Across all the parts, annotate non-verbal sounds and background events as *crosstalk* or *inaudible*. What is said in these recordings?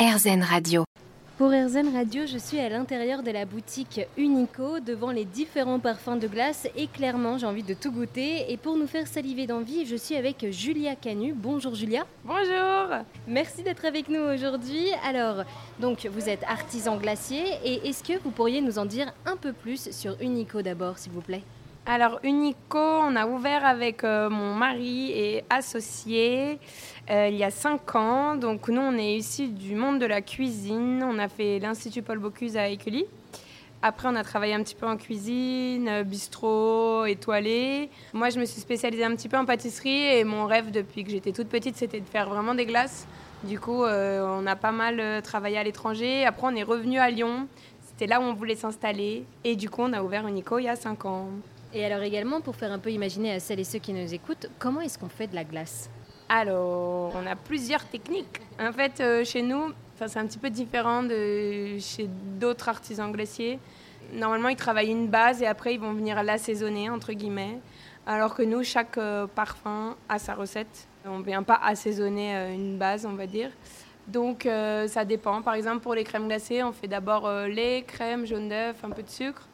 RZN Radio. Pour RZN Radio, je suis à l'intérieur de la boutique Unico, devant les différents parfums de glace et clairement j'ai envie de tout goûter. Et pour nous faire saliver d'envie, je suis avec Julia Canu. Bonjour Julia. Bonjour. Merci d'être avec nous aujourd'hui. Alors, donc vous êtes artisan glacier et est-ce que vous pourriez nous en dire un peu plus sur Unico d'abord, s'il vous plaît? Alors Unico, on a ouvert avec euh, mon mari et associé euh, il y a cinq ans. Donc nous, on est issus du monde de la cuisine. On a fait l'Institut Paul Bocuse à Écully. Après, on a travaillé un petit peu en cuisine, euh, bistrot, étoilé. Moi, je me suis spécialisée un petit peu en pâtisserie et mon rêve depuis que j'étais toute petite, c'était de faire vraiment des glaces. Du coup, on a pas mal travaillé à l'étranger. Après, on est revenu à Lyon. C'était là où on voulait s'installer. Et du coup, on a ouvert Unico il y a cinq ans. Et alors également, pour faire un peu imaginer à celles et ceux qui nous écoutent, comment est-ce qu'on fait de la glace Alors, on a plusieurs techniques. En fait, euh, chez nous, c'est un petit peu différent de chez d'autres artisans glaciers. Normalement, ils travaillent une base et après, ils vont venir l'assaisonner, entre guillemets. Alors que nous, chaque euh, parfum a sa recette. On ne vient pas assaisonner euh, une base, on va dire. Donc, ça dépend. Par exemple, pour les crèmes glacées, on fait d'abord lait, crème, jaune d'œuf, un peu de sucre.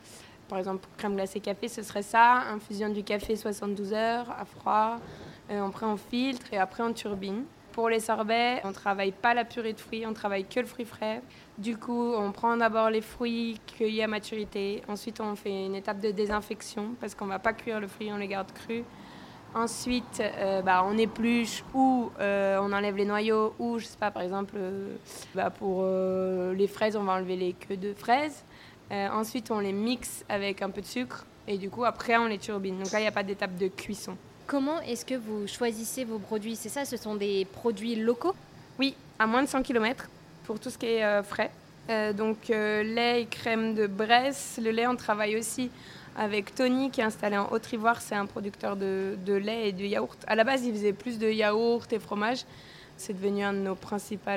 Par exemple, crème glacée café, ce serait ça. Infusion du café 72 heures à froid. Euh, après, on filtre et après, on turbine. Pour les sorbets, on ne travaille pas la purée de fruits, on travaille que le fruit frais. Du coup, on prend d'abord les fruits cueillis à maturité. Ensuite, on fait une étape de désinfection parce qu'on ne va pas cuire le fruit, on les garde crus. Ensuite, euh, bah, on épluche ou euh, on enlève les noyaux ou, je sais pas, par exemple, bah, pour les fraises, on va enlever les queues de fraises. Euh, ensuite, on les mixe avec un peu de sucre et du coup, après, on les turbine. Donc là, il n'y a pas d'étape de cuisson. Comment est-ce que vous choisissez vos produits? C'est ça, ce sont des produits locaux? Oui, à moins de 100 km pour tout ce qui est euh, frais. Euh, donc lait et crème de Bresse. Le lait, on travaille aussi avec Tony qui est installé en Haute-Ivoire. C'est un producteur de, lait et de yaourt. À la base, il faisait plus de yaourt et fromage. C'est devenu un de nos principaux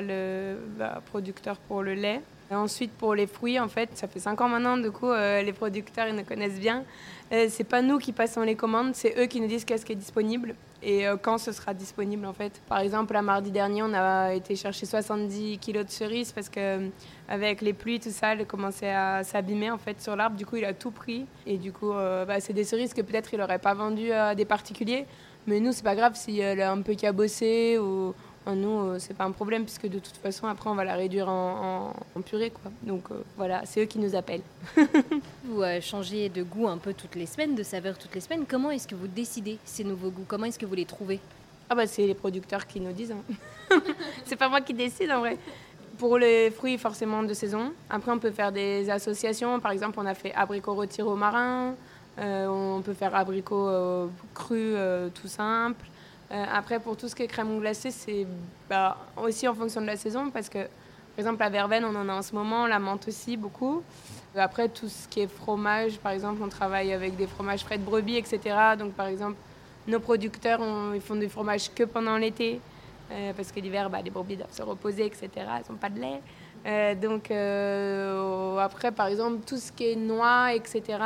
bah, producteurs pour le lait ensuite, pour les fruits, en fait, ça fait 5 ans maintenant, du coup, euh, les producteurs, ils nous connaissent bien. Euh, c'est pas nous qui passons les commandes, c'est eux qui nous disent qu'est-ce qui est disponible et euh, quand ce sera disponible, en fait. Par exemple, la mardi dernier, on a été chercher 70 kilos de cerises parce que avec les pluies, tout ça, elle commençait à s'abîmer, en fait, sur l'arbre. Du coup, il a tout pris. Et du coup, bah, c'est des cerises que peut-être il n'aurait pas vendues à des particuliers. Mais nous, c'est pas grave si elle a un peu cabossé ou nous, euh, c'est pas un problème puisque de toute façon, après, on va la réduire en, purée. Quoi. Donc euh, voilà, c'est eux qui nous appellent. *laughs* vous euh, changez de goût un peu toutes les semaines, de saveur toutes les semaines. Comment est-ce que vous décidez ces nouveaux goûts? Comment est-ce que vous les trouvez? Ah bah c'est les producteurs qui nous disent. Hein. *laughs* c'est pas moi qui décide en vrai. Pour les fruits, forcément de saison. Après, on peut faire des associations. Par exemple, on a fait abricot rôti au marin. on peut faire abricot cru tout simple. Euh, après, pour tout ce qui est crème glacée, c'est bah, aussi en fonction de la saison parce que, par exemple, la verveine, on en a en ce moment, la menthe aussi, beaucoup. Euh, après, tout ce qui est fromage, par exemple, on travaille avec des fromages frais de brebis, etc. Donc, par exemple, nos producteurs, ils font du fromage que pendant l'été euh, parce que l'hiver, bah, les brebis doivent se reposer, etc. Elles n'ont pas de lait. donc, après, par exemple, tout ce qui est noix, etc.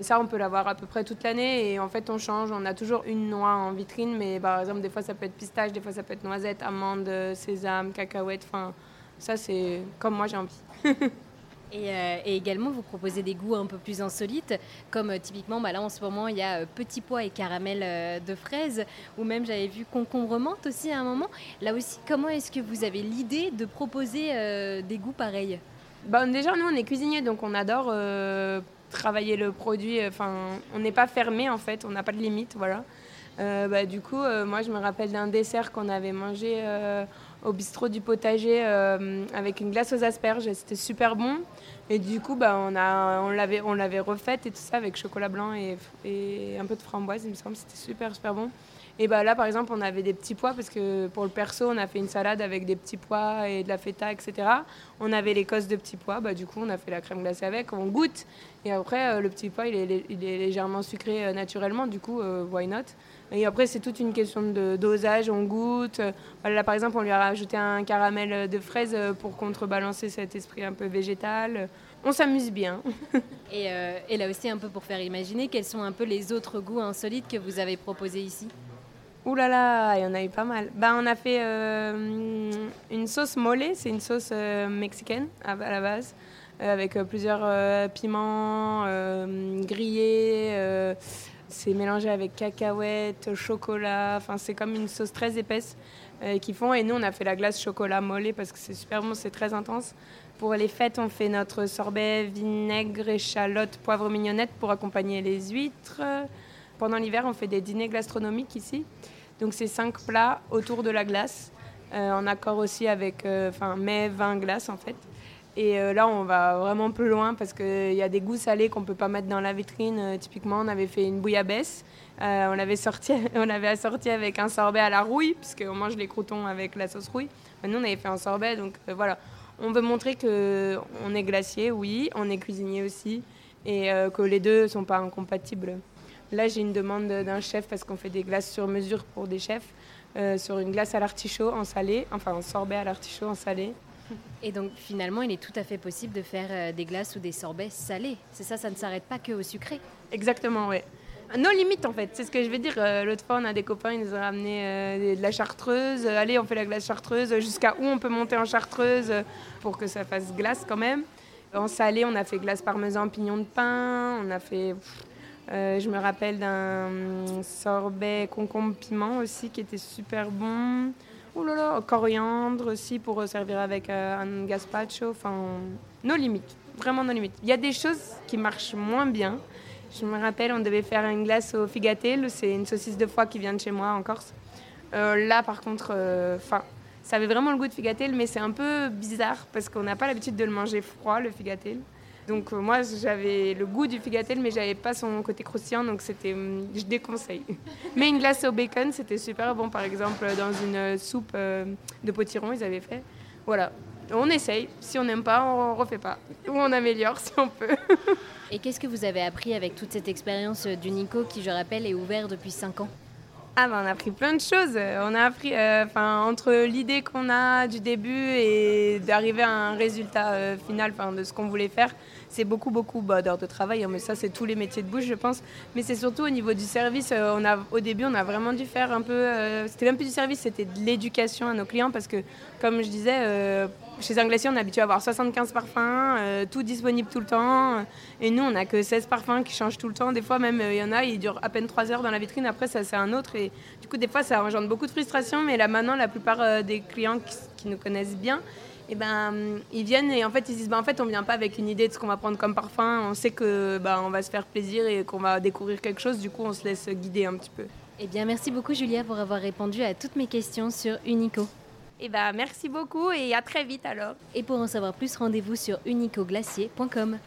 Ça, on peut l'avoir à peu près toute l'année et en fait, on change. On a toujours une noix en vitrine, mais par exemple, des fois, ça peut être pistache, des fois, ça peut être noisette, amande, sésame, cacahuète. Enfin, ça, c'est comme moi, j'ai envie. *laughs* Euh, et, également, vous proposez des goûts un peu plus insolites, comme euh, typiquement, bah là en ce moment, il y a euh, petit pois et caramel de fraises, ou même j'avais vu concombre menthe aussi à un moment. Là aussi, comment est-ce que vous avez l'idée de proposer des goûts pareils? Bah, Déjà, nous, on est cuisiniers, donc on adore travailler le produit. Euh, enfin, on n'est pas fermé en fait, on n'a pas de limite, voilà. Euh, bah, du coup, euh, moi, je me rappelle d'un dessert qu'on avait mangé au bistrot du potager avec une glace aux asperges. C'était super bon. Et du coup, bah, on, a, on, l'avait, on l'avait refaite et tout ça avec chocolat blanc et, et un peu de framboise, il me semble. C'était super, super bon. Et bah là, par exemple, on avait des petits pois parce que pour le perso, on a fait une salade avec des petits pois et de la feta, etc. On avait l'écosse de petits pois, bah, du coup, on a fait la crème glacée avec, on goûte. Et après, euh, le petit pois, il est, légèrement sucré euh, naturellement, du coup, euh, why not? Et après, c'est toute une question de dosage, on goûte. là, par exemple, on lui a rajouté un caramel de fraise pour contrebalancer cet esprit un peu végétal. On s'amuse bien. *laughs* et, et là aussi, un peu pour faire imaginer, quels sont un peu les autres goûts insolites que vous avez proposés ici? Ouh là là, il y en a eu pas mal. Bah, on a fait une sauce mole, c'est une sauce mexicaine à, la base, avec plusieurs piments grillés. c'est mélangé avec cacahuètes, chocolat. Enfin, c'est comme une sauce très épaisse qu'ils font. Et nous, on a fait la glace chocolat mollet parce que c'est super bon, c'est très intense. Pour les fêtes, on fait notre sorbet vinaigre, échalote, poivre mignonnette pour accompagner les huîtres. Pendant l'hiver, on fait des dîners gastronomiques ici. Donc c'est cinq plats autour de la glace, euh, en accord aussi avec euh, enfin mets, vin, glace en fait. Et euh, là, on va vraiment plus loin parce qu'il y a des goûts salés qu'on ne peut pas mettre dans la vitrine. typiquement, on avait fait une bouillabaisse. on l'avait sorti, *laughs* assorti avec un sorbet à la rouille, puisqu'on mange les croutons avec la sauce rouille. Nous, on avait fait un sorbet, donc voilà. On veut montrer qu'on est glacier, oui, on est cuisinier aussi, et que les deux ne sont pas incompatibles. Là, j'ai une demande d'un chef parce qu'on fait des glaces sur mesure pour des chefs, euh, sur une glace à l'artichaut en salé, enfin un sorbet à l'artichaut en salé. Et donc finalement, il est tout à fait possible de faire euh, des glaces ou des sorbets salés. C'est ça, ça ne s'arrête pas que au sucré. Exactement, oui. Nos limites en fait, c'est ce que je veux dire. Euh, l'autre fois, on a des copains, ils nous ont ramené de la chartreuse. allez, on fait la glace chartreuse. Jusqu'à où on peut monter en chartreuse pour que ça fasse glace quand même? En salé, on a fait glace parmesan, pignon de pain. On a fait euh, je me rappelle d'un sorbet concombre piment aussi qui était super bon. Oh là là, coriandre aussi pour servir avec euh, un gazpacho. Enfin, nos limites, vraiment nos limites. Il y a des choses qui marchent moins bien. Je me rappelle, on devait faire une glace au figatel. C'est une saucisse de foie qui vient de chez moi en Corse. Euh, là, par contre, enfin, ça avait vraiment le goût de figatel, mais c'est un peu bizarre parce qu'on n'a pas l'habitude de le manger froid, le figatel. Donc euh, moi j'avais le goût du figatel mais j'avais pas son côté croustillant donc c'était hum, je déconseille. *laughs* Mais une glace au bacon c'était super bon par exemple dans une soupe euh, de potiron ils avaient fait. Voilà. On essaye, si on n'aime pas, on refait pas. Ou on améliore si on peut. Et qu'est-ce que vous avez appris avec toute cette expérience du Nico qui, je rappelle, est ouvert depuis 5 ans? Ah ben on a appris plein de choses. On a appris, euh, enfin entre l'idée qu'on a du début et d'arriver à un résultat final, de ce qu'on voulait faire, c'est beaucoup, beaucoup bah, d'heures de travail, hein, mais ça, c'est tous les métiers de bouche, je pense. Mais c'est surtout au niveau du service. Euh, on a, au début, on a vraiment dû faire un peu. Euh, c'était même plus du service, c'était de l'éducation à nos clients parce que, comme je disais, euh, chez un glacier, on est habitué à avoir 75 parfums, tout disponible tout le temps. Et nous, on n'a que 16 parfums qui changent tout le temps. Des fois, même, il y en a, ils durent à peine 3 heures dans la vitrine. Après, ça, c'est un autre. Et du coup, des fois, ça engendre beaucoup de frustration. Mais là, maintenant, la plupart des clients qui nous connaissent bien, et ben, ils viennent et en fait ils disent ben, en fait on vient pas avec une idée de ce qu'on va prendre comme parfum, on sait que ben, va se faire plaisir et qu'on va découvrir quelque chose, du coup on se laisse guider un petit peu. Eh bien merci beaucoup Julia pour avoir répondu à toutes mes questions sur Unico. Et eh ben merci beaucoup et à très vite alors. Et pour en savoir plus, rendez-vous sur unicoglacier.com.